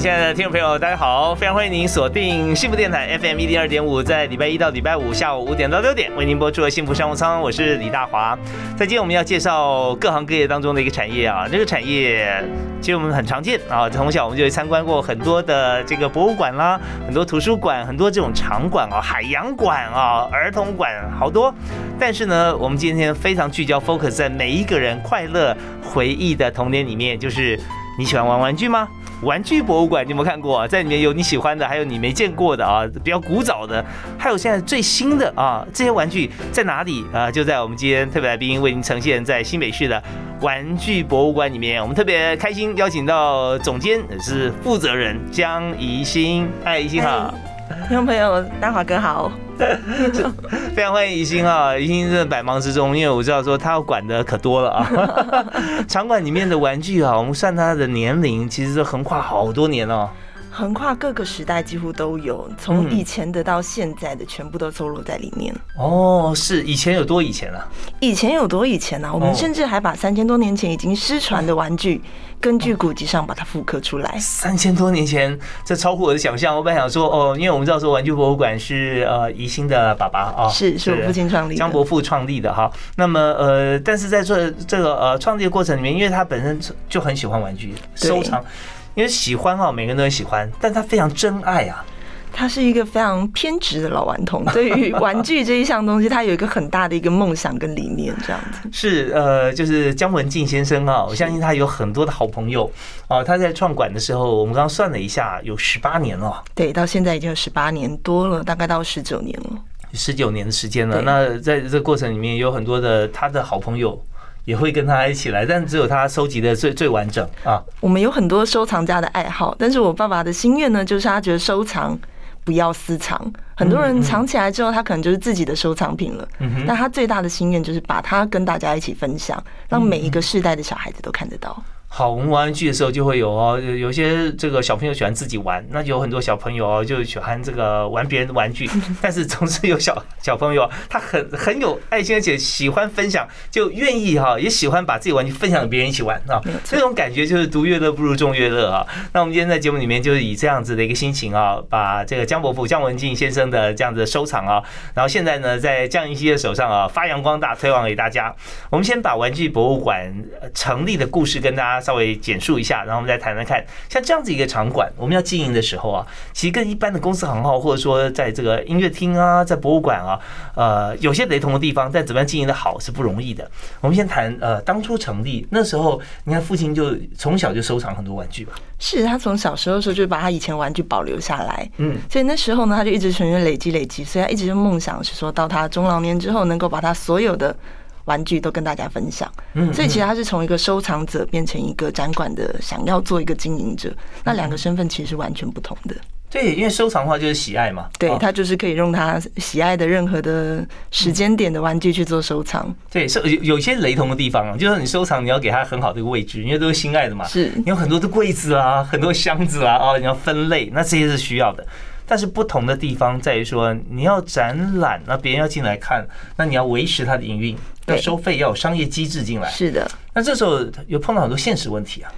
亲爱的听众朋友，大家好！非常欢迎您锁定幸福电台 FM 一零二点五，在礼拜一到礼拜五下午五点到六点为您播出的幸福商务舱，我是李大华。在今天我们要介绍各行各业当中的一个产业啊，这个产业其实我们很常见啊，从小我们就参观过很多的这个博物馆啦，很多图书馆，很多这种场馆啊，海洋馆啊，儿童馆好多。但是呢，我们今天非常聚焦 focus 在每一个人快乐回忆的童年里面，就是你喜欢玩玩具吗？玩具博物馆，你有没有看过？在里面有你喜欢的，还有你没见过的啊，比较古早的，还有现在最新的啊，这些玩具在哪里啊？就在我们今天特别来宾为您呈现在新北市的玩具博物馆里面。我们特别开心邀请到总监也是负责人江怡欣，嗨，怡欣好。听众朋友，大华哥好，非常欢迎宜兴啊！宜兴在百忙之中，因为我知道说他要管的可多了啊。场馆里面的玩具啊，我们算他的年龄，其实是横跨好多年哦。横跨各个时代几乎都有，从以前的到现在的全部都收录在里面。哦，是以前有多以前啊？以前有多以前呢？我们甚至还把三千多年前已经失传的玩具，根据古籍上把它复刻出来。三千多年前，这超乎我的想象。我本来想说，哦，因为我们知道说玩具博物馆是呃宜兴的爸爸啊，是是我父亲创立，江伯父创立的哈。那么呃，但是在这这个呃创立的过程里面，因为他本身就很喜欢玩具收藏。因为喜欢哈，每个人都很喜欢，但他非常真爱啊。他是一个非常偏执的老顽童，对于玩具这一项东西，他有一个很大的一个梦想跟理念，这样子。是呃，就是姜文静先生啊，我相信他有很多的好朋友啊。他在创馆的时候，我们刚刚算了一下，有十八年了。对，到现在已经有十八年多了，大概到十九年了。十九年的时间了。那在这个过程里面，有很多的他的好朋友。也会跟他一起来，但只有他收集的最最完整啊。我们有很多收藏家的爱好，但是我爸爸的心愿呢，就是他觉得收藏不要私藏。很多人藏起来之后，他可能就是自己的收藏品了。但他最大的心愿就是把它跟大家一起分享，让每一个世代的小孩子都看得到。好，我们玩玩具的时候就会有哦，有些这个小朋友喜欢自己玩，那有很多小朋友哦就喜欢这个玩别人的玩具，但是总是有小小朋友他很很有爱心，而且喜欢分享，就愿意哈，也喜欢把自己玩具分享给别人一起玩啊。这种感觉就是独乐乐不如众乐乐啊。那我们今天在节目里面就是以这样子的一个心情啊，把这个江伯父江文静先生的这样子收藏啊，然后现在呢在江云熙的手上啊发扬光大，推广给大家。我们先把玩具博物馆成立的故事跟大家。稍微简述一下，然后我们再谈谈看，像这样子一个场馆，我们要经营的时候啊，其实跟一般的公司行号，或者说在这个音乐厅啊，在博物馆啊，呃，有些雷同的地方，但怎么样经营的好是不容易的。我们先谈呃，当初成立那时候，你看父亲就从小就收藏很多玩具吧？是他从小时候的时候就把他以前玩具保留下来，嗯，所以那时候呢，他就一直存续累积累积，所以他一直就梦想是说到他中老年之后，能够把他所有的。玩具都跟大家分享，嗯所以其实他是从一个收藏者变成一个展馆的，想要做一个经营者，那两个身份其实是完全不同的。对，因为收藏的话就是喜爱嘛，对他就是可以用他喜爱的任何的时间点的玩具去做收藏。对，收有有些雷同的地方啊，就是你收藏你要给他很好的一个位置，因为都是心爱的嘛。是，你有很多的柜子啊，很多箱子啊，哦，你要分类，那这些是需要的。但是不同的地方在于说，你要展览，那别人要进来看，那你要维持它的营运，要收费，要有商业机制进来。是的。那这时候有碰到很多现实问题啊。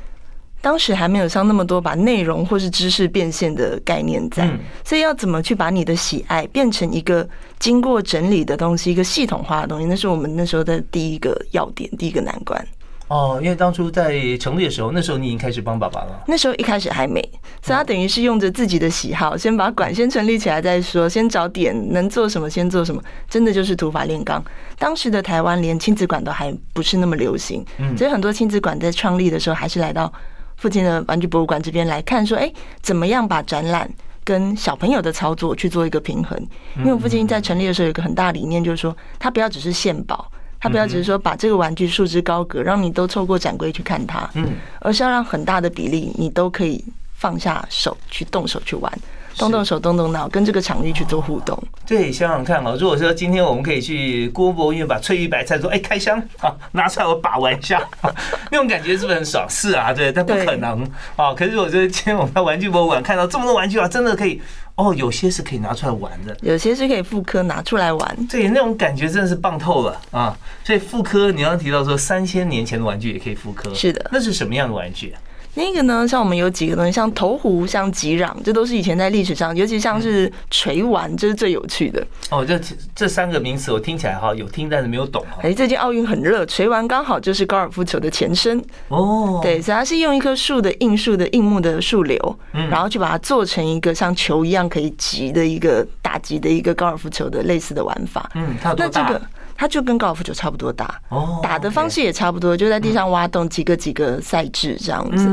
当时还没有像那么多把内容或是知识变现的概念在，所以要怎么去把你的喜爱变成一个经过整理的东西，一个系统化的东西，那是我们那时候的第一个要点，第一个难关。哦，因为当初在成立的时候，那时候你已经开始帮爸爸了。那时候一开始还没，所以他等于是用着自己的喜好，先把馆先成立起来再说，先找点能做什么先做什么，真的就是土法炼钢。当时的台湾连亲子馆都还不是那么流行，所以很多亲子馆在创立的时候，还是来到附近的玩具博物馆这边来看，说，哎，怎么样把展览跟小朋友的操作去做一个平衡？因为我父亲在成立的时候有一个很大理念，就是说他不要只是献宝。他不要只是说把这个玩具束之高阁，让你都透过展柜去看它，嗯，而是要让很大的比例你都可以放下手去动手去玩，动动手动动脑，跟这个场域去做互动。对，想想看哦，如果说今天我们可以去郭博物院把翠玉白菜说，哎，开箱 啊，拿出来我把玩一下，那种感觉是不是很爽？是啊，对，但不可能啊。可是我觉得今天我们在玩具博物馆看到这么多玩具啊，真的可以哦，有些是可以拿出来玩的，有些是可以复刻拿出来玩。对，那种感觉真的是棒透了啊！所以复刻，你刚刚提到说三千年前的玩具也可以复刻，是的，那是什么样的玩具？那个呢，像我们有几个东西，像投壶、像吉壤，这都是以前在历史上，尤其像是锤丸，这是最有趣的。哦，这这三个名词我听起来哈有听，但是没有懂哈。哎，最近奥运很热，锤丸刚好就是高尔夫球的前身。哦，对，所以它是用一棵树的硬树的硬木的树瘤，然后去把它做成一个像球一样可以击的一个打击的一个高尔夫球的类似的玩法。嗯，它多大？它就跟高尔夫球差不多大，打的方式也差不多，就在地上挖洞，几个几个赛制这样子。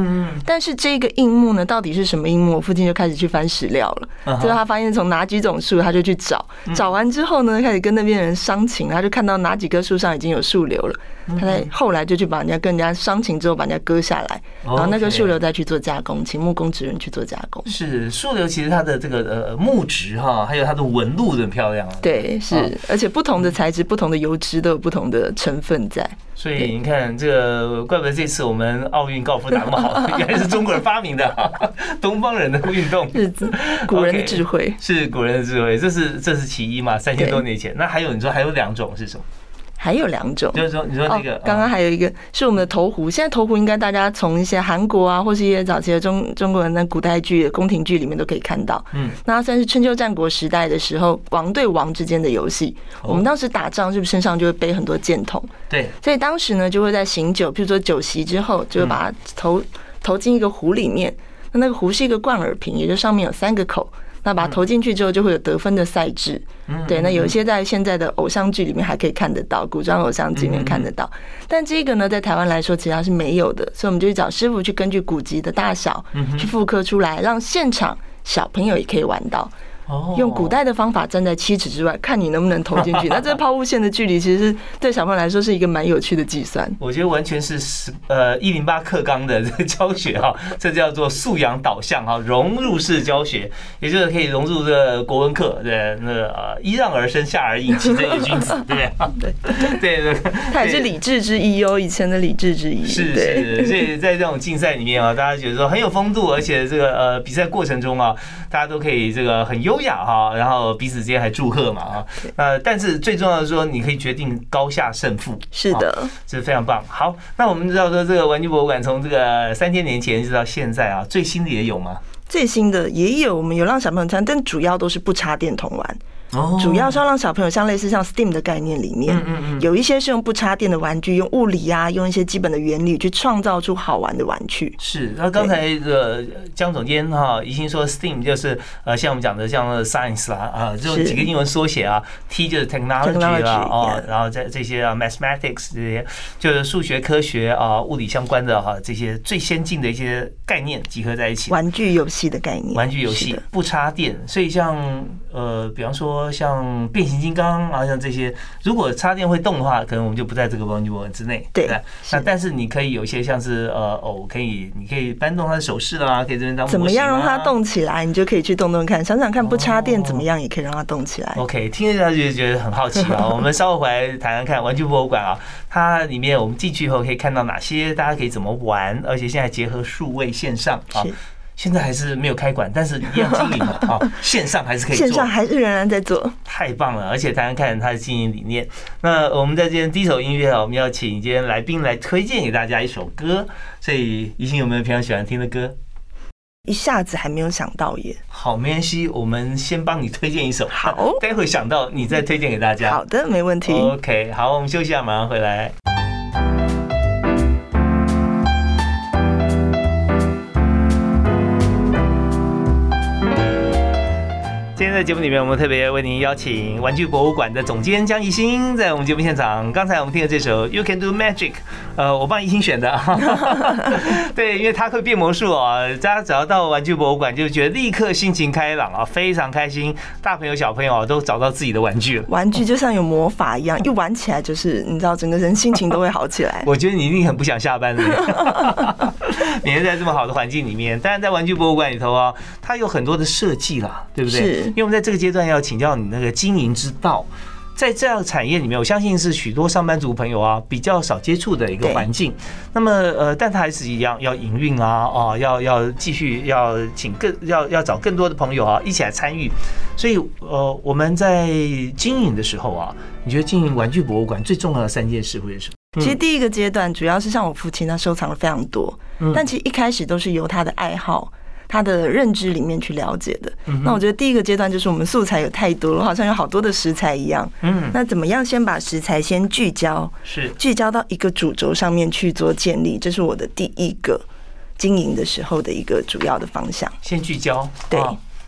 但是这个硬木呢，到底是什么硬木？我父亲就开始去翻史料了。最后他发现从哪几种树，他就去找。找完之后呢，开始跟那边人商情，他就看到哪几棵树上已经有树瘤了。他在后来就去把人家跟人家商情之后，把人家割下来，然后那个树瘤再去做加工，请木工职人去做加工。是树瘤，其实它的这个呃木质哈，还有它的纹路很漂亮。对，是，而且不同的材质、不同的油脂都有不同的成分在。所以你看，这个怪不得这次我们奥运高尔夫打那么好，原来是中国人发明的，东方人的运动，是 古人的智慧，是古人的智慧，这是这是其一嘛，三千多年前。那还有你说还有两种是什么？还有两种，就是说，你说那个，刚刚还有一个是我们的投壶。现在投壶应该大家从一些韩国啊，或是一些早期的中中国人的古代剧、宫廷剧里面都可以看到。嗯，那算是春秋战国时代的时候，王对王之间的游戏。我们当时打仗是不是身上就会背很多箭筒？对，所以当时呢就会在醒酒，譬如说酒席之后，就会把它投投进一个壶里面。那那个壶是一个灌耳瓶，也就上面有三个口。那把它投进去之后，就会有得分的赛制。对，那有一些在现在的偶像剧里面还可以看得到，古装偶像剧里面看得到。但这个呢，在台湾来说，其实它是没有的，所以我们就去找师傅去根据古籍的大小去复刻出来，让现场小朋友也可以玩到。用古代的方法站在七尺之外，看你能不能投进去。那这抛物线的距离，其实是对小朋友来说是一个蛮有趣的计算。我觉得完全是十呃一零八课纲的这个教学哈，这叫做素养导向哈，融入式教学，也就是可以融入这个国文课对那个呃揖让而生下而饮，其真也君子，对不对？对对对，它也是礼智之一哦，以前的礼智之一。是是，所以在这种竞赛里面啊，大家觉得说很有风度，而且这个呃比赛过程中啊，大家都可以这个很优。优雅哈，然后彼此之间还祝贺嘛啊，呃，但是最重要的是说，你可以决定高下胜负，是的，这是非常棒。好，那我们知道说这个玩具博物馆从这个三千年前一直到现在啊，最新的也有吗？最新的也有，我们有让小朋友参，但主要都是不插电童玩。主要是要让小朋友像类似像 STEAM 的概念里面，嗯嗯有一些是用不插电的玩具，用物理啊，用一些基本的原理去创造出好玩的玩具。是，那刚才的江总监哈，已经说 STEAM 就是呃，像我们讲的像 Science 啦啊，这几个英文缩写啊，T 就是 Technology 啦啊，然后在这些啊 Mathematics 这些就是数学科学啊物理相关的哈这些最先进的一些概念集合在一起。玩具游戏的概念，玩具游戏不插电，所以像呃，比方说。说像变形金刚啊，像这些，如果插电会动的话，可能我们就不在这个玩具博物馆之内。对，那但是你可以有一些像是呃偶，可以你可以搬动它的手势啦，可以这边当怎么样让它动起来，你就可以去动动看，想想看不插电怎么样也可以让它动起来。OK，听下去就觉得很好奇啊。我们稍后回来谈谈看玩具博物馆啊，它里面我们进去以后可以看到哪些，大家可以怎么玩，而且现在结合数位线上啊。现在还是没有开馆，但是一样经营的啊，线上还是可以做，线上还是仍然在做，太棒了！而且大家看他的经营理念。那我们在今天第一首音乐啊，我们要请今天来宾来推荐给大家一首歌。所以宜兴有没有平常喜欢听的歌？一下子还没有想到耶。好，没关系，我们先帮你推荐一首。好，待会想到你再推荐给大家。好的，没问题。OK，好，我们休息一下，马上回来。今天在节目里面，我们特别为您邀请玩具博物馆的总监江怡欣在我们节目现场。刚才我们听的这首《You Can Do Magic》，呃，我帮怡欣选的。对，因为他会变魔术啊，大家只要到玩具博物馆，就觉得立刻心情开朗啊，非常开心。大朋友小朋友都找到自己的玩具了。玩具就像有魔法一样，一玩起来就是你知道，整个人心情都会好起来。我觉得你一定很不想下班的。每天在这么好的环境里面，但是在玩具博物馆里头啊，它有很多的设计啦，对不对？是。因为我们在这个阶段要请教你那个经营之道，在这样产业里面，我相信是许多上班族朋友啊比较少接触的一个环境。那么呃，但他还是一样要营运啊，哦，要要继续要请更要要找更多的朋友啊一起来参与。所以呃，我们在经营的时候啊，你觉得经营玩具博物馆最重要的三件事会是什么？其实第一个阶段主要是像我父亲，他收藏了非常多，但其实一开始都是由他的爱好。他的认知里面去了解的，那我觉得第一个阶段就是我们素材有太多了，好像有好多的食材一样。嗯，那怎么样先把食材先聚焦，是聚焦到一个主轴上面去做建立，这是我的第一个经营的时候的一个主要的方向。先聚焦，对。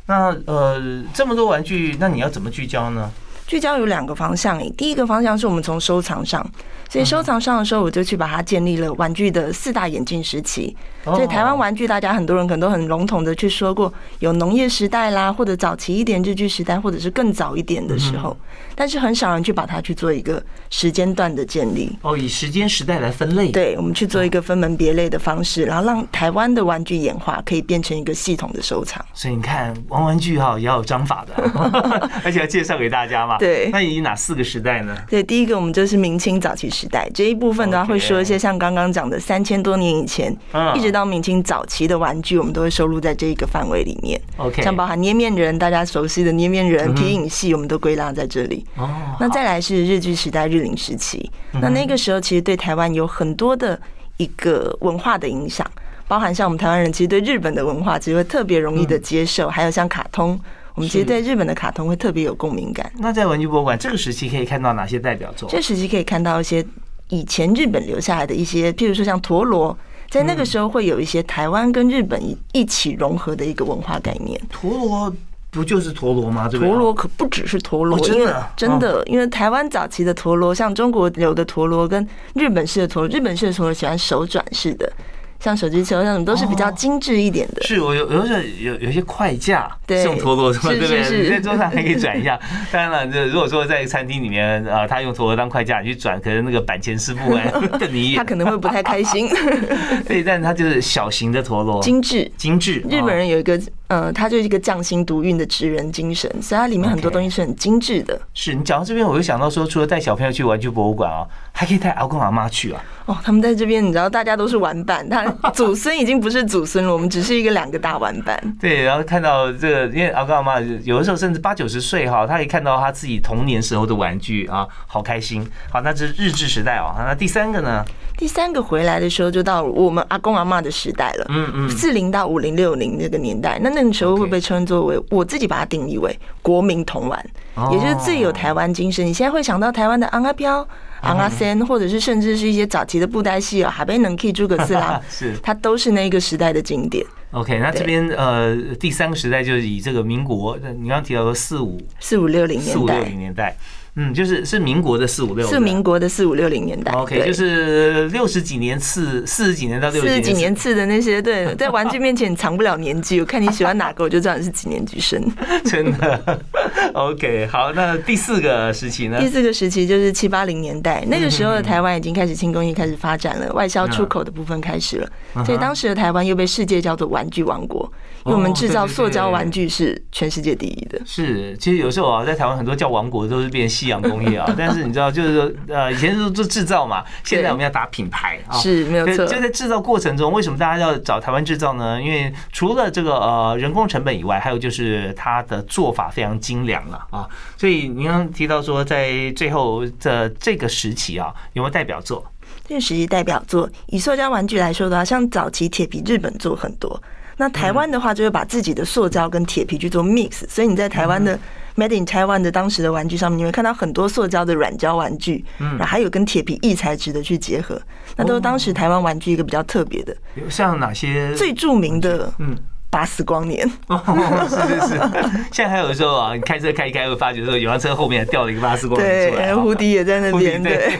那呃，这么多玩具，那你要怎么聚焦呢？聚焦有两个方向，第一个方向是我们从收藏上。所以收藏上的时候，我就去把它建立了玩具的四大演进时期。所以台湾玩具，大家很多人可能都很笼统的去说过，有农业时代啦，或者早期一点日剧时代，或者是更早一点的时候。但是很少人去把它去做一个时间段的建立。哦，以时间时代来分类。对，我们去做一个分门别类的方式，然后让台湾的玩具演化可以变成一个系统的收藏。所以你看，玩玩具哈也要有章法的，而且要介绍给大家嘛。对。那以哪四个时代呢？对，第一个我们就是明清早期时代这一部分的话，会说一些像刚刚讲的三千多年以前，一直到明清早期的玩具，我们都会收录在这一个范围里面。OK，像包含捏面人，大家熟悉的捏面人、皮影戏，我们都归纳在这里。哦，那再来是日据时代、日领时期，那那个时候其实对台湾有很多的一个文化的影响，包含像我们台湾人其实对日本的文化其实会特别容易的接受，还有像卡通。我们其实对日本的卡通会特别有共鸣感。那在文具博物馆这个时期可以看到哪些代表作？这时期可以看到一些以前日本留下来的一些，譬如说像陀螺，在那个时候会有一些台湾跟日本一起融合的一个文化概念。陀螺不就是陀螺吗？陀螺可不只是陀螺，真的真的，因为台湾早期的陀螺，像中国有的陀螺跟日本式的陀螺，日本式的陀螺喜欢手转式的。像手机车那种都是比较精致一点的。是我有有时候有有些快架，是用陀螺什么，对不对？你在桌上还可以转一下。当然了，这如果说在餐厅里面啊，他用陀螺当快架去转，可能那个板前师傅哎瞪 你一眼，他可能会不太开心。对，但是他就是小型的陀螺，精致精致。日本人有一个。呃，它就是一个匠心独运的职人精神，所以它里面很多东西是很精致的。是你讲到这边，我就想到说，除了带小朋友去玩具博物馆啊，还可以带阿公阿妈去啊。哦，他们在这边，你知道，大家都是玩伴，他祖孙已经不是祖孙了，我们只是一个两个大玩伴。对，然后看到这个，因为阿公阿妈有的时候甚至八九十岁哈，他可以看到他自己童年时候的玩具啊，好开心。好，那这是日治时代哦。那第三个呢？第三个回来的时候，就到我们阿公阿妈的时代了。嗯嗯，四零到五零六零那个年代，那那个时候会被称作为我自己把它定义为国民童玩，也就是最有台湾精神。你现在会想到台湾的昂阿飘、昂阿森，或者是甚至是一些早期的布袋戏啊，海贝能 K 诸葛四郎，是它都是那个时代的经典。OK，那这边呃第三个时代就是以这个民国，你刚刚提到的四五四五六零年代，四五六零年代。嗯，就是是民国的四五六，是民国的四五六零年代。OK，就是六十几年次，四十几年到六十几年次的那些，对，在玩具面前藏不了年纪。我看你喜欢哪个，我就知道你是几年级生。真的。OK，好，那第四个时期呢？第四个时期就是七八零年代，那个时候的台湾已经开始轻工业开始发展了，外销出口的部分开始了，所以当时的台湾又被世界叫做玩具王国。因为我们制造塑胶玩具是全世界第一的。是，其实有时候啊，在台湾很多叫王国都是变夕阳工业啊。但是你知道，就是说，呃，以前是做制造嘛，现在我们要打品牌啊。是，没有错。就在制造过程中，为什么大家要找台湾制造呢？因为除了这个呃人工成本以外，还有就是它的做法非常精良了啊。所以您刚提到说，在最后的这个时期啊，有没有代表作？这个时期代表作，以塑胶玩具来说的话，像早期铁皮，日本做很多。那台湾的话，就会把自己的塑胶跟铁皮去做 mix，所以你在台湾的 Made in Taiwan 的当时的玩具上面，你会看到很多塑胶的软胶玩具，嗯，然后还有跟铁皮异材质的去结合，那都是当时台湾玩具一个比较特别的。有像哪些？最著名的，嗯。八十光年。哦，是是是，现在还有的时候啊，你开车开一开会发觉说，有辆车后面掉了一个巴斯光年出来对，啊，蝴蝶也在那边。对，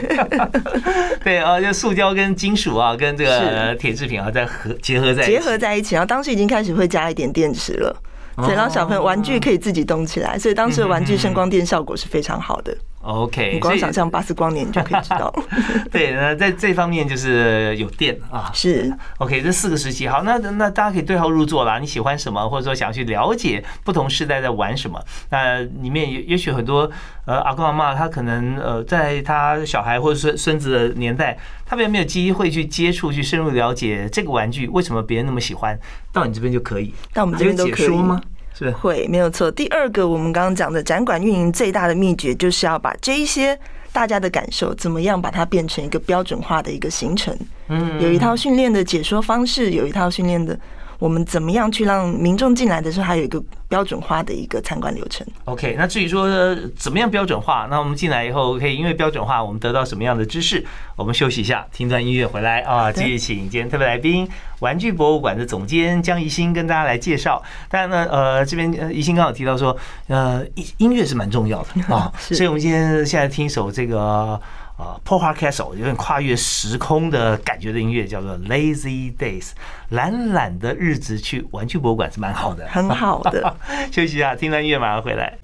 对 啊，就塑胶跟金属啊，跟这个铁制品啊，在合结合在一起结合在一起，然后当时已经开始会加一点电池了。所以让小朋友玩具可以自己动起来，所以当时的玩具声光电效果是非常好的。OK，你光想象巴斯光年，你就可以知道。对，那在这方面就是有电啊。是 OK，这四个时期好，那那大家可以对号入座啦。你喜欢什么，或者说想要去了解不同时代在玩什么？那里面也也许很多呃阿公阿妈他可能呃在他小孩或者孙孙子的年代，他们有没有机会去接触、去深入了解这个玩具为什么别人那么喜欢？到你这边就可以。到我们这边都可以吗？是？会没有错。第二个，我们刚刚讲的展馆运营最大的秘诀，就是要把这一些大家的感受，怎么样把它变成一个标准化的一个行程。嗯有一套训练的解说方式，有一套训练的。我们怎么样去让民众进来的时候，还有一个标准化的一个参观流程？OK，那至于说呃怎么样标准化，那我们进来以后可以因为标准化，我们得到什么样的知识？我们休息一下，听段音乐回来啊，继续请今天特别来宾，玩具博物馆的总监江怡欣跟大家来介绍。当然呢，呃，这边呃怡欣刚好提到说，呃，音音乐是蛮重要的啊，所以我们今天现在听一首这个。呃 p o r Castle 有点跨越时空的感觉的音乐，叫做 Lazy Days，懒懒的日子去玩具博物馆是蛮好的，很好的。休息一下，听段音乐马上回来。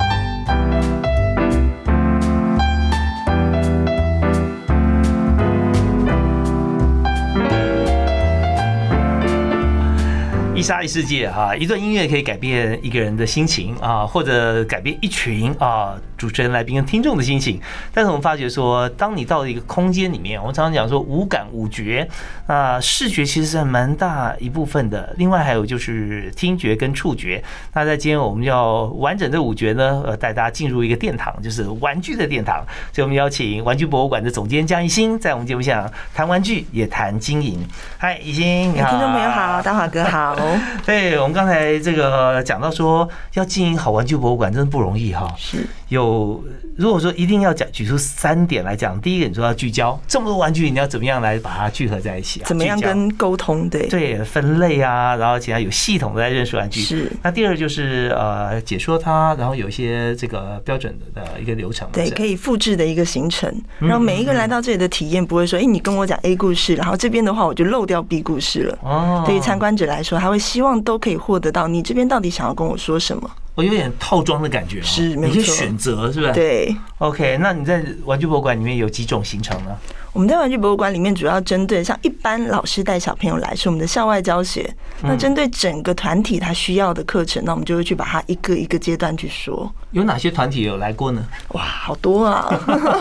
一沙一世界哈，一段音乐可以改变一个人的心情啊，或者改变一群啊主持人、来宾跟听众的心情。但是我们发觉说，当你到了一个空间里面，我们常常讲说五感五觉啊，视觉其实是蛮大一部分的，另外还有就是听觉跟触觉。那在今天我们要完整的五觉呢，呃，带大家进入一个殿堂，就是玩具的殿堂。所以我们邀请玩具博物馆的总监江一新，在我们节目现谈玩具也谈经营。嗨，一新，你好，听众朋友好，大华哥好。对，我们刚才这个讲到说，要经营好玩具博物馆真的不容易哈。是有如果说一定要讲举出三点来讲，第一个你说要聚焦，这么多玩具，你要怎么样来把它聚合在一起啊？怎么样跟沟通？对，对分类啊，然后其他有系统的在认识玩具。是。那第二就是呃解说它，然后有一些这个标准的一个流程。对，可以。复制的一个行程，嗯然后每一个人来到这里的体验不会说，哎，你跟我讲 A 故事，然后这边的话我就漏掉 B 故事了。哦对于参观者来说，他会希望都可以获得到你这边到底想要跟我说什么。我有点套装的感觉哦，是没你可以错选择，是不是？。对，OK，那你在玩具博物馆里面有几种行程呢？我们在玩具博物馆里面主要针对像一般老师带小朋友来是我们的校外教学，那针对整个团体他需要的课程，那我们就会去把它一个一个阶段去说。有哪些团体有来过呢？哇，好多啊！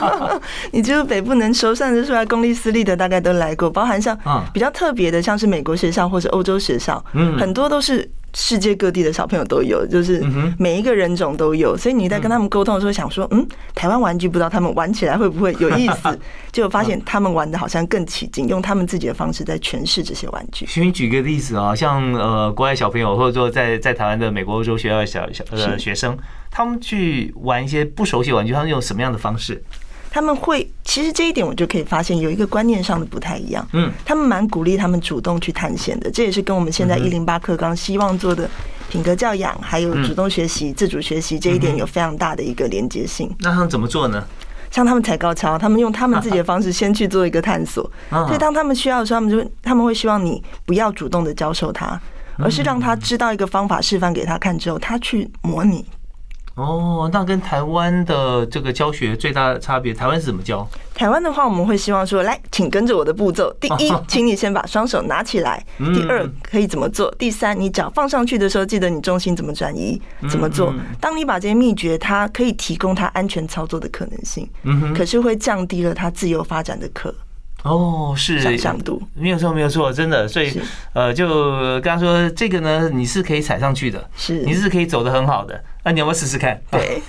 你就是北部能收算得出来，公立私立的大概都来过，包含像嗯比较特别的，像是美国学校或是欧洲学校，嗯很多都是世界各地的小朋友都有，就是每一个人种都有，所以你在跟他们沟通的时候，想说，嗯，台湾玩具不知道他们玩起来会不会有意思，结果发现他们玩的好像更起劲，用他们自己的方式在诠释这些玩具。请你举个例子啊，像呃国外小朋友，或者说在在台湾的美国、欧洲学校的小小呃学生，他们去玩一些不熟悉玩具，他们用什么样的方式？他们会，其实这一点我就可以发现有一个观念上的不太一样。嗯，他们蛮鼓励他们主动去探险的，这也是跟我们现在一零八课纲希望做的品格教养，还有主动学习、自主学习这一点有非常大的一个连接性。那他们怎么做呢？像他们踩高跷，他们用他们自己的方式先去做一个探索，啊所以当他们需要的时候，他们就他们会希望你不要主动的教授他，而是让他知道一个方法示范给他看之后，他去模拟。哦，那跟台湾的这个教学最大的差别，台湾是怎么教？台湾的话，我们会希望说，来，请跟着我的步骤。第一，请你先把双手拿起来；嗯第二，可以怎么做？第三，你脚放上去的时候，记得你重心怎么转移，怎么做嗯。当你把这些秘诀，它可以提供它安全操作的可能性，可是会降低了它自由发展的可哦，是想象度。没有错，没有错，真的。所以呃，就刚刚说这个呢，你是可以踩上去的，是你是可以走得很好的那你要不要试试看？对，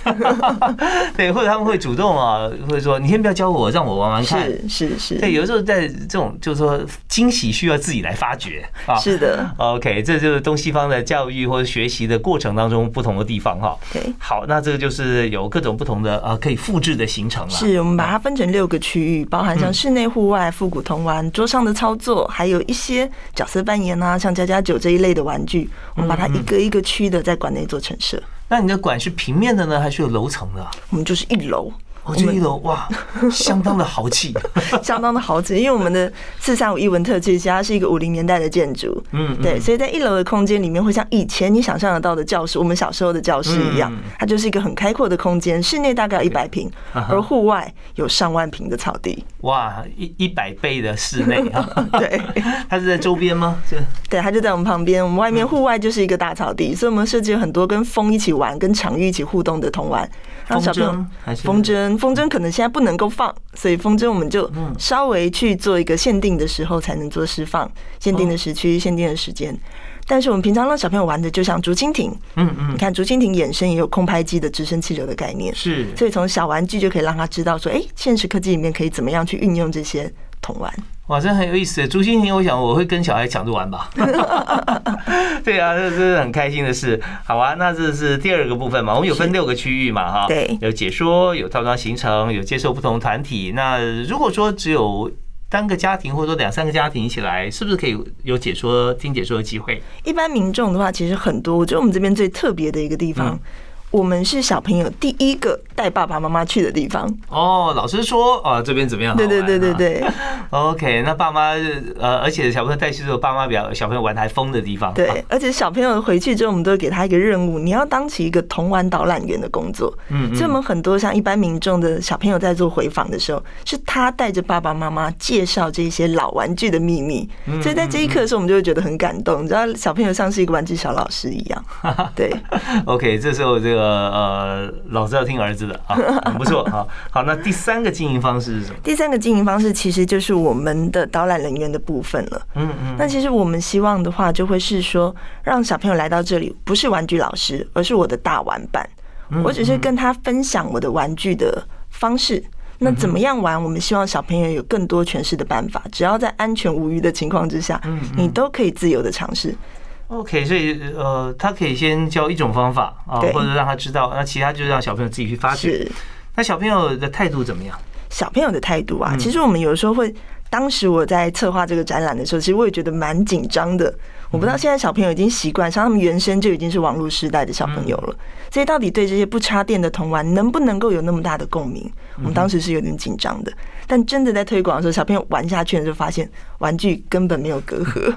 对，或者他们会主动啊，会说你先不要教我，让我玩玩看。是是是，对，有的时候在这种就是说惊喜需要自己来发掘啊。是的。OK，这就是东西方的教育或者学习的过程当中不同的地方哈。对，好，那这个就是有各种不同的啊可以复制的行程了。是我们把它分成六个区域，包含像室内、户外、复古童玩、桌上的操作，还有一些角色扮演啊，像家家酒这一类的玩具，我们把它一个一个区的在馆内做陈设。那你的馆是平面的呢，还是有楼层的？我们就是一楼，我这一楼哇，相当的豪气。相当的豪气，因为我们的四三五一文特区，其实它是一个五零年代的建筑，嗯，对，所以在一楼的空间里面，会像以前你想象得到的教室，我们小时候的教室一样，它就是一个很开阔的空间，室内大概有一百平，而户外有上万平的草地。哇，一一百倍的室内啊！对，它是在周边吗？是。对，它就在我们旁边。我们外面户外就是一个大草地，所以我们设计了很多跟风一起玩、跟场域一起互动的童玩，让小朋友风筝，风筝可能现在不能够放，所以风筝我们就稍微去做一个限定的时候才能做释放，限定的时区、限定的时间。但是我们平常让小朋友玩的，就像竹蜻蜓，嗯嗯，你看竹蜻蜓衍生也有空拍机的直升气流的概念，是，所以从小玩具就可以让他知道说，哎，现实科技里面可以怎么样去运用这些童玩。哇，真很有意思。竹蜻蜓，我想我会跟小孩抢着玩吧。对啊，这这是很开心的事。好啊，那这是第二个部分嘛，我们有分六个区域嘛，哈，对，有解说，有套装行程，有接受不同团体。那如果说只有单个家庭或者说两三个家庭一起来，是不是可以有解说、听解说的机会？一般民众的话，其实很多。我觉得我们这边最特别的一个地方。我们是小朋友第一个带爸爸妈妈去的地方哦。老师说啊，这边怎么样？对对对对对。OK，那爸妈呃，而且小朋友带去之后，爸妈比较小朋友玩还疯的地方。对，而且小朋友回去之后，我们都会给他一个任务，你要当起一个童玩导览员的工作。嗯，所以我们很多像一般民众的小朋友在做回访的时候，是他带着爸爸妈妈介绍这些老玩具的秘密。嗯所以在这一刻的时候，我们就会觉得很感动，你知道，小朋友像是一个玩具小老师一样。对。OK，这时候这个呃，老子要听儿子的啊，很不错啊。好，那第三个经营方式是什么？第三个经营方式其实就是我们的导览人员的部分了。嗯嗯。那其实我们希望的话，就会是说，让小朋友来到这里，不是玩具老师，而是我的大玩伴。我只是跟他分享我的玩具的方式。那怎么样玩？我们希望小朋友有更多诠释的办法，只要在安全无虞的情况之下，你都可以自由的尝试。OK，所以呃，他可以先教一种方法啊，或者让他知道，那其他就让小朋友自己去发掘。那小朋友的态度怎么样？小朋友的态度啊，其实我们有时候会，当时我在策划这个展览的时候，其实我也觉得蛮紧张的。我不知道现在小朋友已经习惯，像他们原生就已经是网络时代的小朋友了，所以到底对这些不插电的童玩能不能够有那么大的共鸣？我们当时是有点紧张的。但真的在推广的时候，小朋友玩下去了，就发现玩具根本没有隔阂。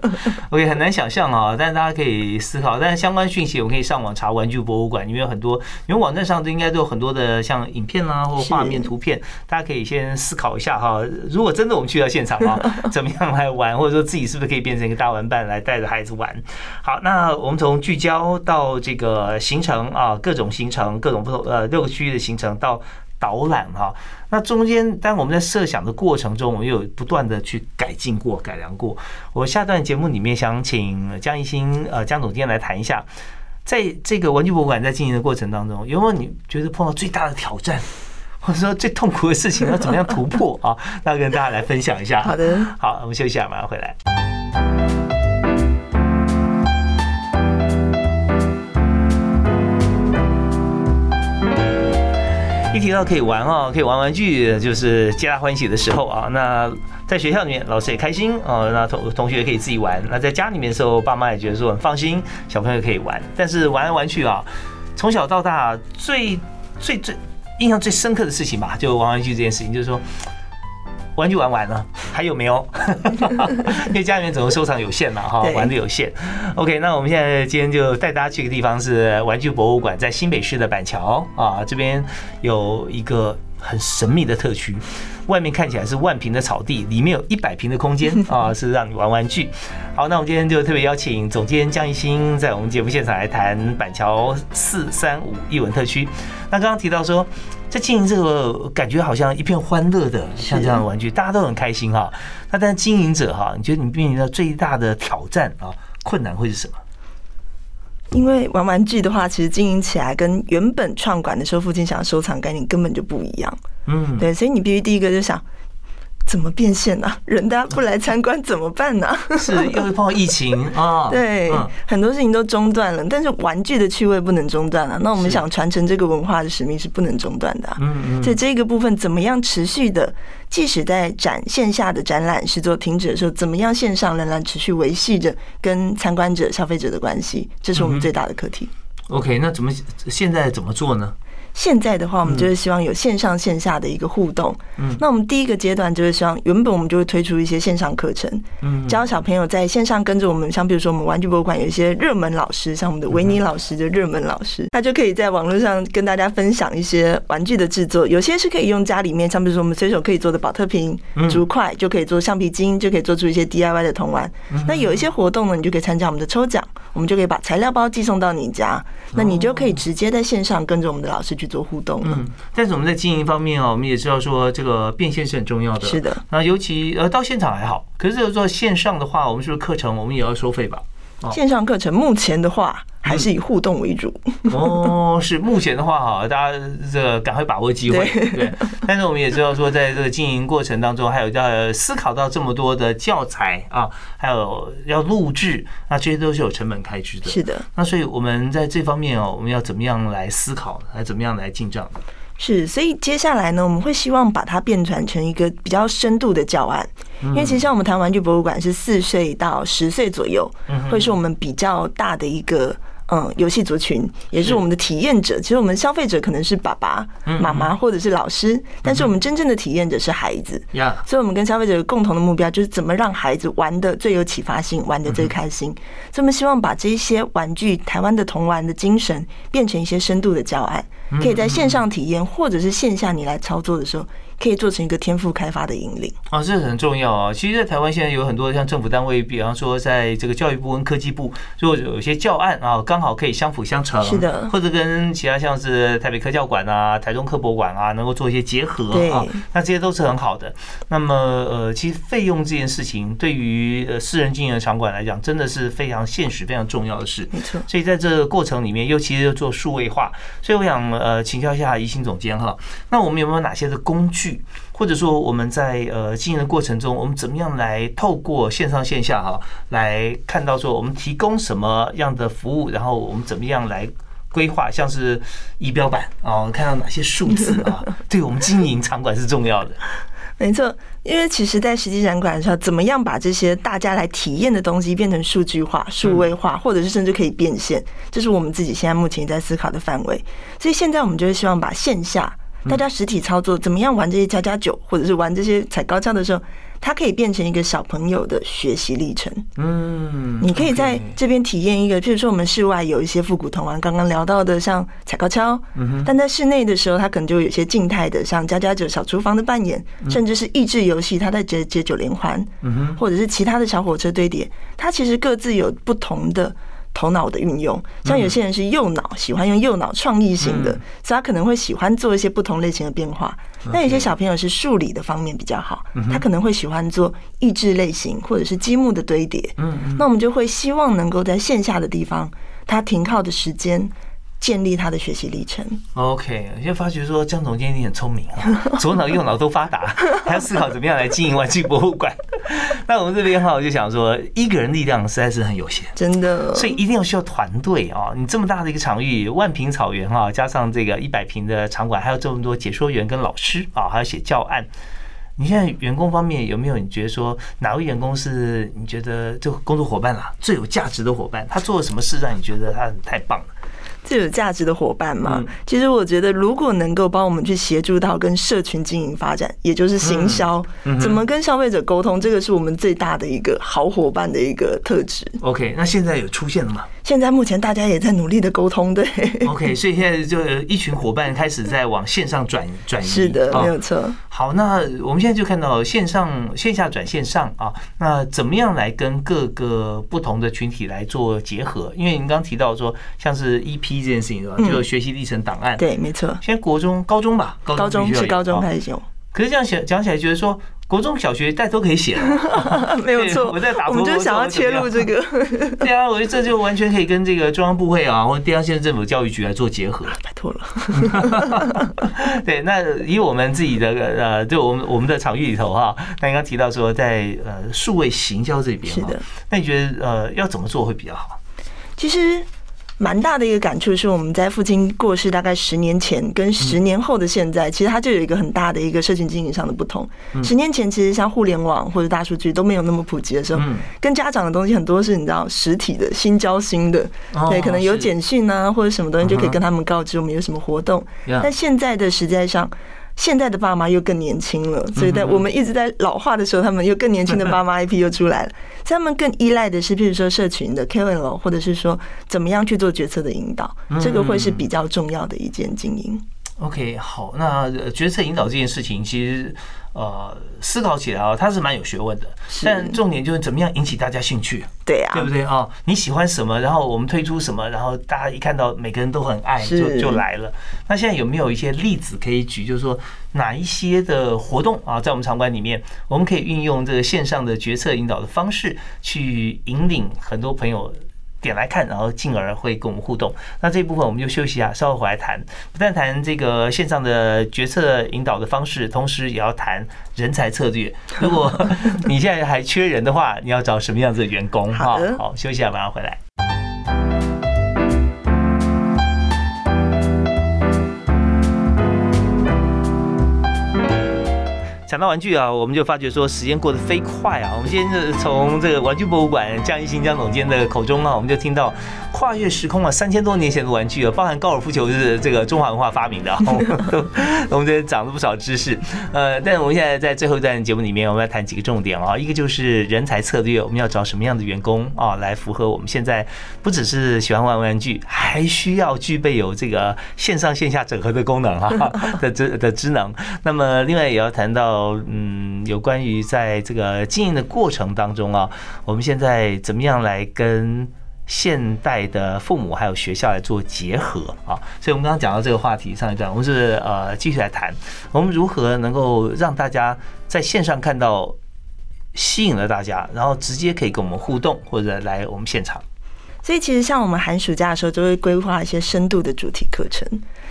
OK，很难想象啊，但是大家可以思考。但是相关讯息，我们可以上网查玩具博物馆，里面有很多，因为网站上都应该都有很多的像影片啦或画面、图片，大家可以先思考一下哈。如果真的我们去到现场啊，怎么样来玩，或者说自己是不是可以变成一个大玩伴来带着孩子玩？好，那我们从聚焦到这个行程啊，各种行程，各种不同呃六个区域的行程到。导览哈，那中间，当我们在设想的过程中，我们有不断的去改进过、改良过。我下段节目里面想请江一新呃江总监来谈一下，在这个玩具博物馆在经营的过程当中，有没有你觉得碰到最大的挑战，或者说最痛苦的事情要怎么样突破啊？那跟大家来分享一下。好的，好，我们休息一下，马上回来。一提到可以玩啊，可以玩玩具，就是皆大欢喜的时候啊。那在学校里面，老师也开心啊，那同同学也可以自己玩。那在家里面的时候，爸妈也觉得说很放心，小朋友可以玩。但是玩来玩去啊，从小到大最最最印象最深刻的事情吧，就玩玩具这件事情，就是说。玩具玩完了，还有没有？因为家里面总共收藏有限嘛，哈，玩的有限。OK，那我们现在今天就带大家去一个地方，是玩具博物馆，在新北市的板桥啊，这边有一个很神秘的特区，外面看起来是万平的草地，里面有一百平的空间啊，是让你玩玩具。好，那我们今天就特别邀请总监江一新在我们节目现场来谈板桥四三五艺文特区。那刚刚提到说。在经营这个感觉好像一片欢乐的，像这样的玩具，大家都很开心哈。那但是经营者哈，你觉得你面临到最大的挑战啊、困难会是什么？因为玩玩具的话，其实经营起来跟原本创馆的时候父亲想要收藏概念根本就不一样。嗯，对，所以你必须第一个就想。怎么变现呢？人家不来参观怎么办呢？是又碰到疫情 啊，对，很多事情都中断了。但是玩具的趣味不能中断了。那我们想传承这个文化的使命是不能中断的。嗯嗯。所以这个部分怎么样持续的，即使在展线下的展览是做停止的时候，怎么样线上仍然持续维系着跟参观者、消费者的关系，这是我们最大的课题。OK，那怎么现在怎么做呢？现在的话，我们就是希望有线上线下的一个互动。嗯，那我们第一个阶段就是希望，原本我们就会推出一些线上课程，嗯，教小朋友在线上跟着我们。像比如说，我们玩具博物馆有一些热门老师，像我们的维尼老师的热门老师，他就可以在网络上跟大家分享一些玩具的制作。有些是可以用家里面，像比如说我们随手可以做的保特瓶、竹筷，就可以做橡皮筋，就可以做出一些 DIY 的童玩。那有一些活动呢，你就可以参加我们的抽奖，我们就可以把材料包寄送到你家，那你就可以直接在线上跟着我们的老师去做互动。嗯，但是我们在经营方面啊，我们也知道说这个变现是很重要的。是的，那尤其呃到现场还好，可是做线上的话，我们是不是课程我们也要收费吧？线上课程目前的话。还是以互动为主哦，是目前的话哈，大家这个赶快把握机会。对，但是我们也知道说，在这个经营过程当中，还有要思考到这么多的教材啊，还有要录制，那这些都是有成本开支的。是的，那所以我们在这方面哦，我们要怎么样来思考，来怎么样来进账？是，所以接下来呢，我们会希望把它变转成一个比较深度的教案，因为其实像我们谈玩具博物馆是四岁到十岁左右，会是我们比较大的一个。嗯，游戏族群也是我们的体验者。其实我们消费者可能是爸爸妈妈或者是老师，但是我们真正的体验者是孩子。呀，所以我们跟消费者共同的目标就是怎么让孩子玩的最有启发性，玩的最开心。所以我们希望把这些玩具、台湾的童玩的精神变成一些深度的教案，可以在线上体验，或者是线下你来操作的时候。可以做成一个天赋开发的引领啊，这很重要啊。其实，在台湾现在有很多像政府单位，比方说在这个教育部跟科技部，如果有些教案啊，刚好可以相辅相成，是的，或者跟其他像是台北科教馆啊、台中科博馆啊，能够做一些结合啊，那这些都是很好的。那么，呃，其实费用这件事情，对于呃私人经营的场馆来讲，真的是非常现实、非常重要的事。没错。所以在这个过程里面，尤其是做数位化，所以我想呃请教一下宜兴总监哈，那我们有没有哪些的工具？或者说我们在呃经营的过程中，我们怎么样来透过线上线下哈，来看到说我们提供什么样的服务，然后我们怎么样来规划，像是仪表板啊，看到哪些数字啊，对我们经营场馆是重要的。没错，因为其实，在实际展馆上，怎么样把这些大家来体验的东西变成数据化、数位化，或者是甚至可以变现，这是我们自己现在目前在思考的范围。所以现在我们就是希望把线下。大家实体操作怎么样玩这些加加酒，或者是玩这些踩高跷的时候，它可以变成一个小朋友的学习历程。嗯，你可以在这边体验一个，譬如说我们室外有一些复古童玩，刚刚聊到的像踩高跷，但在室内的时候，它可能就有些静态的，像加加酒小厨房的扮演，甚至是益智游戏，它在解解九连环，或者是其他的小火车堆叠，它其实各自有不同的。头脑的运用，像有些人是右脑，喜欢用右脑创意型的，所以他可能会喜欢做一些不同类型的变化。那有些小朋友是数理的方面比较好，他可能会喜欢做益智类型或者是积木的堆叠。那我们就会希望能够在线下的地方，他停靠的时间。建立他的学习历程。OK，现在发觉说江总监你很聪明啊，左脑右脑都发达，还要思考怎么样来经营玩具博物馆。那我们这边哈，我就想说，一个人力量实在是很有限，真的，所以一定要需要团队啊。你这么大的一个场域，万平草原哈，加上这个一百平的场馆，还有这么多解说员跟老师啊，还要写教案。你现在员工方面有没有？你觉得说哪位员工是你觉得这个工作伙伴啦最有价值的伙伴？他做了什么事让你觉得他太棒了？最有价值的伙伴嘛，其实我觉得，如果能够帮我们去协助到跟社群经营发展，也就是行销，怎么跟消费者沟通，这个是我们最大的一个好伙伴的一个特质。OK，那现在有出现了吗？现在目前大家也在努力的沟通，对。OK，所以现在就一群伙伴开始在往线上转转移。是的，没有错。好，那我们现在就看到线上线下转线上啊，那怎么样来跟各个不同的群体来做结合？因为您刚提到说，像是 EP。这件事情是吧？就学习历程档案。对，没错。现在国中、高中吧，高中是高中开始用。可是这样想讲起来，觉得说国中小学大家都可以写了，没有错。我在打，我们就想要切入这个。对啊，我觉得这就完全可以跟这个中央部会啊，或者地方县政府教育局来做结合。拜托了。对，那以我们自己的呃，就我们我们的场域里头哈，那你刚提到说在呃数位行销这边，是的。那你觉得呃要怎么做会比较好？其实。蛮大的一个感触是，我们在父亲过世大概十年前跟十年后的现在，其实它就有一个很大的一个社群经营上的不同。十年前其实像互联网或者大数据都没有那么普及的时候，跟家长的东西很多是你知道实体的新交心的，对，可能有简讯啊或者什么东西就可以跟他们告知我们有什么活动。但现在的时代上。现在的爸妈又更年轻了，所以在我们一直在老化的时候，他们又更年轻的爸妈 IP 又出来了。他们更依赖的是，譬如说社群的 KOL，或者是说怎么样去做决策的引导，这个会是比较重要的一件经营。OK，好，那决策引导这件事情，其实。呃，思考起来啊，它是蛮有学问的。但重点就是怎么样引起大家兴趣，对呀，对不对啊？你喜欢什么，然后我们推出什么，然后大家一看到每个人都很爱，就就来了。那现在有没有一些例子可以举？就是说哪一些的活动啊，在我们场馆里面，我们可以运用这个线上的决策引导的方式，去引领很多朋友。点来看，然后进而会跟我们互动。那这一部分我们就休息一下，稍后回来谈。不但谈这个线上的决策引导的方式，同时也要谈人才策略。如果 你现在还缺人的话，你要找什么样子的员工？好，好，休息一下，马上回来。讲到玩具啊，我们就发觉说时间过得飞快啊。我们今天是从这个玩具博物馆江一新江总监的口中啊，我们就听到跨越时空啊，三千多年前的玩具啊，包含高尔夫球是这个中华文化发明的，我们这长了不少知识。呃，但我们现在在最后一段节目里面，我们要谈几个重点啊。一个就是人才策略，我们要找什么样的员工啊，来符合我们现在不只是喜欢玩玩具，还需要具备有这个线上线下整合的功能哈 的职的职能。那么另外也要谈到。嗯，有关于在这个经营的过程当中啊，我们现在怎么样来跟现代的父母还有学校来做结合啊？所以，我们刚刚讲到这个话题，上一段我们是呃继续来谈，我们如何能够让大家在线上看到吸引了大家，然后直接可以跟我们互动，或者来我们现场。所以，其实像我们寒暑假的时候，就会规划一些深度的主题课程。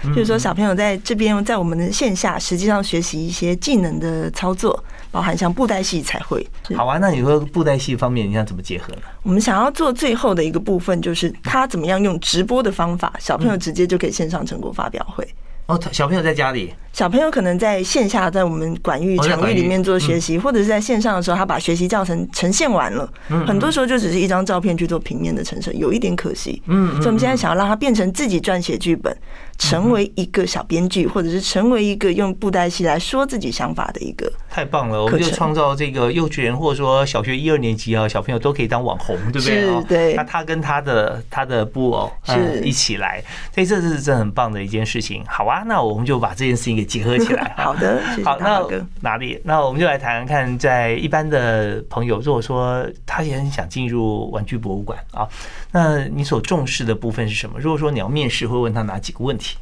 就是说，小朋友在这边，在我们的线下，实际上学习一些技能的操作，包含像布袋戏才会。好啊，那你说布袋戏方面，你想怎么结合呢？我们想要做最后的一个部分，就是他怎么样用直播的方法，小朋友直接就可以线上成果发表会。哦，小朋友在家里。小朋友可能在线下，在我们管育场域里面做学习，或者是在线上的时候，他把学习教程呈现完了，很多时候就只是一张照片去做平面的呈现，有一点可惜。嗯，所以我们现在想要让他变成自己撰写剧本，成为一个小编剧，或者是成为一个用布袋戏来说自己想法的一个。太棒了，我们就创造这个幼稚园或者说小学一二年级啊，小朋友都可以当网红，对不对？是，对。那他跟他的他的布偶是一起来，所以这是真很棒的一件事情。好啊，那我们就把这件事情给结合起来。好的，谢谢好，那哪里？那我们就来谈谈看，在一般的朋友，如果说他也很想进入玩具博物馆啊，那你所重视的部分是什么？如果说你要面试，会问他哪几个问题？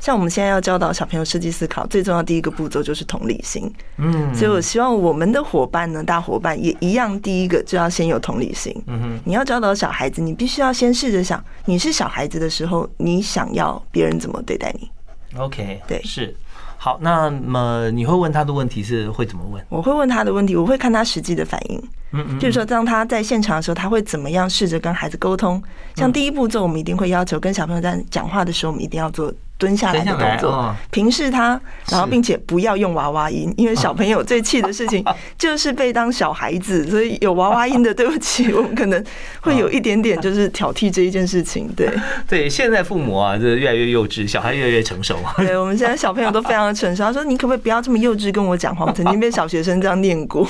像我们现在要教导小朋友设计思考，最重要第一个步骤就是同理心。嗯，所以我希望我们的伙伴呢，大伙伴也一样，第一个就要先有同理心。嗯哼，你要教导小孩子，你必须要先试着想，你是小孩子的时候，你想要别人怎么对待你？OK，对，是。好，那么你会问他的问题是会怎么问？我会问他的问题，我会看他实际的反应。嗯嗯，就是说，当他在现场的时候，他会怎么样试着跟孩子沟通？像第一步骤，我们一定会要求跟小朋友在讲话的时候，我们一定要做。蹲下来的动作，平视他，然后并且不要用娃娃音，因为小朋友最气的事情 就是被当小孩子，所以有娃娃音的，对不起，我们可能会有一点点就是挑剔这一件事情。对 对，现在父母啊，这越来越幼稚，小孩越来越成熟。对，我们现在小朋友都非常的成熟。他说：“你可不可以不要这么幼稚跟我讲话？”我曾经被小学生这样念过。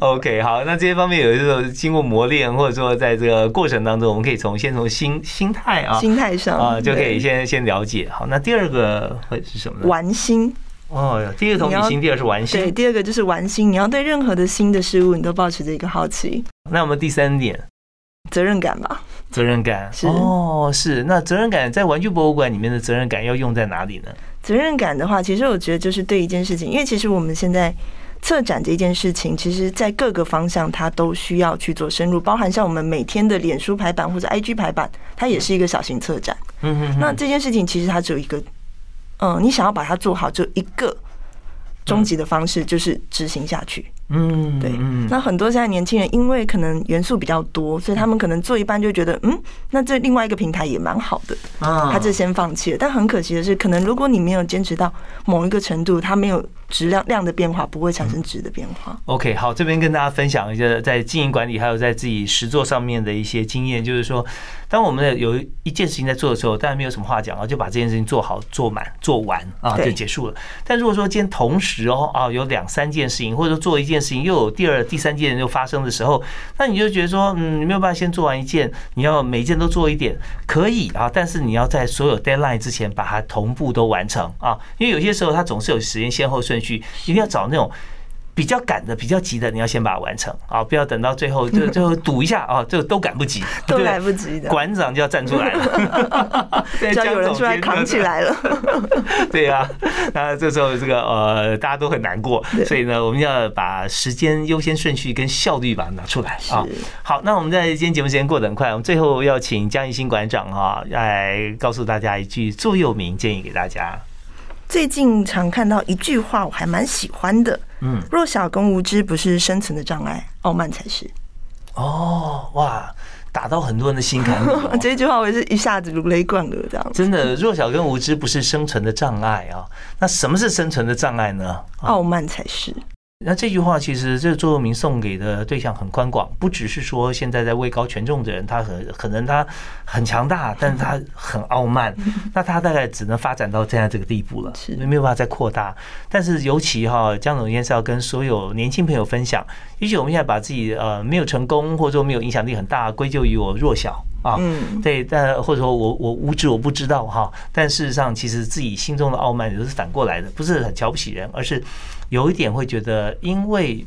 OK，好，那这些方面有一个经过磨练，或者说在这个过程当中，我们可以从先从心心态啊，心态上啊，就可以先先了解。好，那第二个会是什么呢？玩心哦，第一个同理心，第二是玩心。对，第二个就是玩心。你要对任何的新的事物，你都保持着一个好奇。那我们第三点，责任感吧。责任感是哦，是。那责任感在玩具博物馆里面的责任感要用在哪里呢？责任感的话，其实我觉得就是对一件事情，因为其实我们现在。策展这件事情，其实在各个方向它都需要去做深入，包含像我们每天的脸书排版或者 IG 排版，它也是一个小型策展。嗯哼哼那这件事情其实它只有一个，嗯，你想要把它做好，就一个终极的方式就是执行下去。嗯，对嗯，那很多现在年轻人因为可能元素比较多，所以他们可能做一半就觉得，嗯，那这另外一个平台也蛮好的，啊他就先放弃了。但很可惜的是，可能如果你没有坚持到某一个程度，它没有质量量的变化，不会产生质的变化。OK，好，这边跟大家分享一下在经营管理还有在自己实作上面的一些经验，就是说，当我们的有一件事情在做的时候，当然没有什么话讲啊，就把这件事情做好、做满、做完啊，就结束了。但如果说今天同时哦啊有两三件事情，或者说做一件件事情又有第二、第三件又发生的时候，那你就觉得说，嗯，你没有办法先做完一件，你要每一件都做一点，可以啊，但是你要在所有 deadline 之前把它同步都完成啊，因为有些时候它总是有时间先后顺序，一定要找那种。比较赶的、比较急的，你要先把它完成。啊，不要等到最后就 最后赌一下啊，这个都赶不及，都对来不及的。馆长就要站出来了，对只要有人出来扛起。来了，对呀、那这时候这个呃，大家都很难过，所以呢，我们要把时间优先顺序跟效率把它拿出来。啊。好，那我们在今天节目时间过得很快，我们最后要请江一新馆长哈、来告诉大家一句座右铭建议给大家。最近常看到一句话，我还蛮喜欢的。嗯，弱小跟无知不是生存的障碍，傲慢才是。哦，哇，打到很多人的心坎里、哦。这句话我也是一下子如雷贯耳，这样。真的，弱小跟无知不是生存的障碍啊。那什么是生存的障碍呢？傲慢才是。那这句话其实这座右铭送给的对象很宽广，不只是说现在在位高权重的人，他很可能他很强大，但是他很傲慢，那他大概只能发展到现在这个地步了，是没有办法再扩大。但是尤其哈，江总监是要跟所有年轻朋友分享，也许我们现在把自己呃没有成功或者说没有影响力很大，归咎于我弱小。啊，嗯，对，但或者说我我无知我不知道哈，但事实上其实自己心中的傲慢也是反过来的，不是很瞧不起人，而是有一点会觉得，因为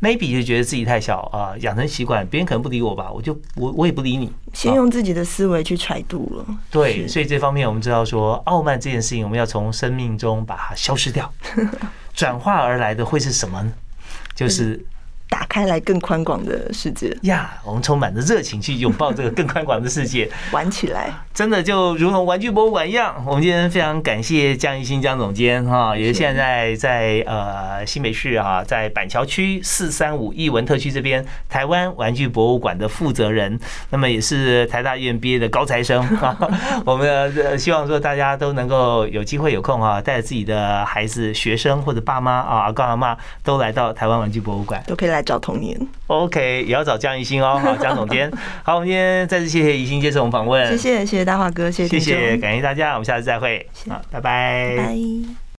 maybe 就觉得自己太小啊，养成习惯，别人可能不理我吧，我就我我也不理你。先用自己的思维去揣度了。对，所以这方面我们知道说，傲慢这件事情，我们要从生命中把它消失掉，转化而来的会是什么呢？就是打开来更宽广的世界，呀，我们充满着热情去拥抱这个更宽广的世界。玩起来。真的就如同玩具博物馆一样。我们今天非常感谢江一新江总监哈，也是现在在呃新北市啊，在板桥区四三五艺文特区这边台湾玩具博物馆的负责人，那么也是台大院毕业的高材生啊。我们呃希望说大家都能够有机会有空啊，带着自己的孩子、学生或者爸妈啊、阿公阿妈都来到台湾玩具博物馆。都可以来找童年，OK，也要找江一新哦，好，江总监。好，我们今天再次谢谢宜兴接受我们访问，谢谢谢谢大华哥，谢谢谢谢，感谢大家，我们下次再会。好，拜拜。拜。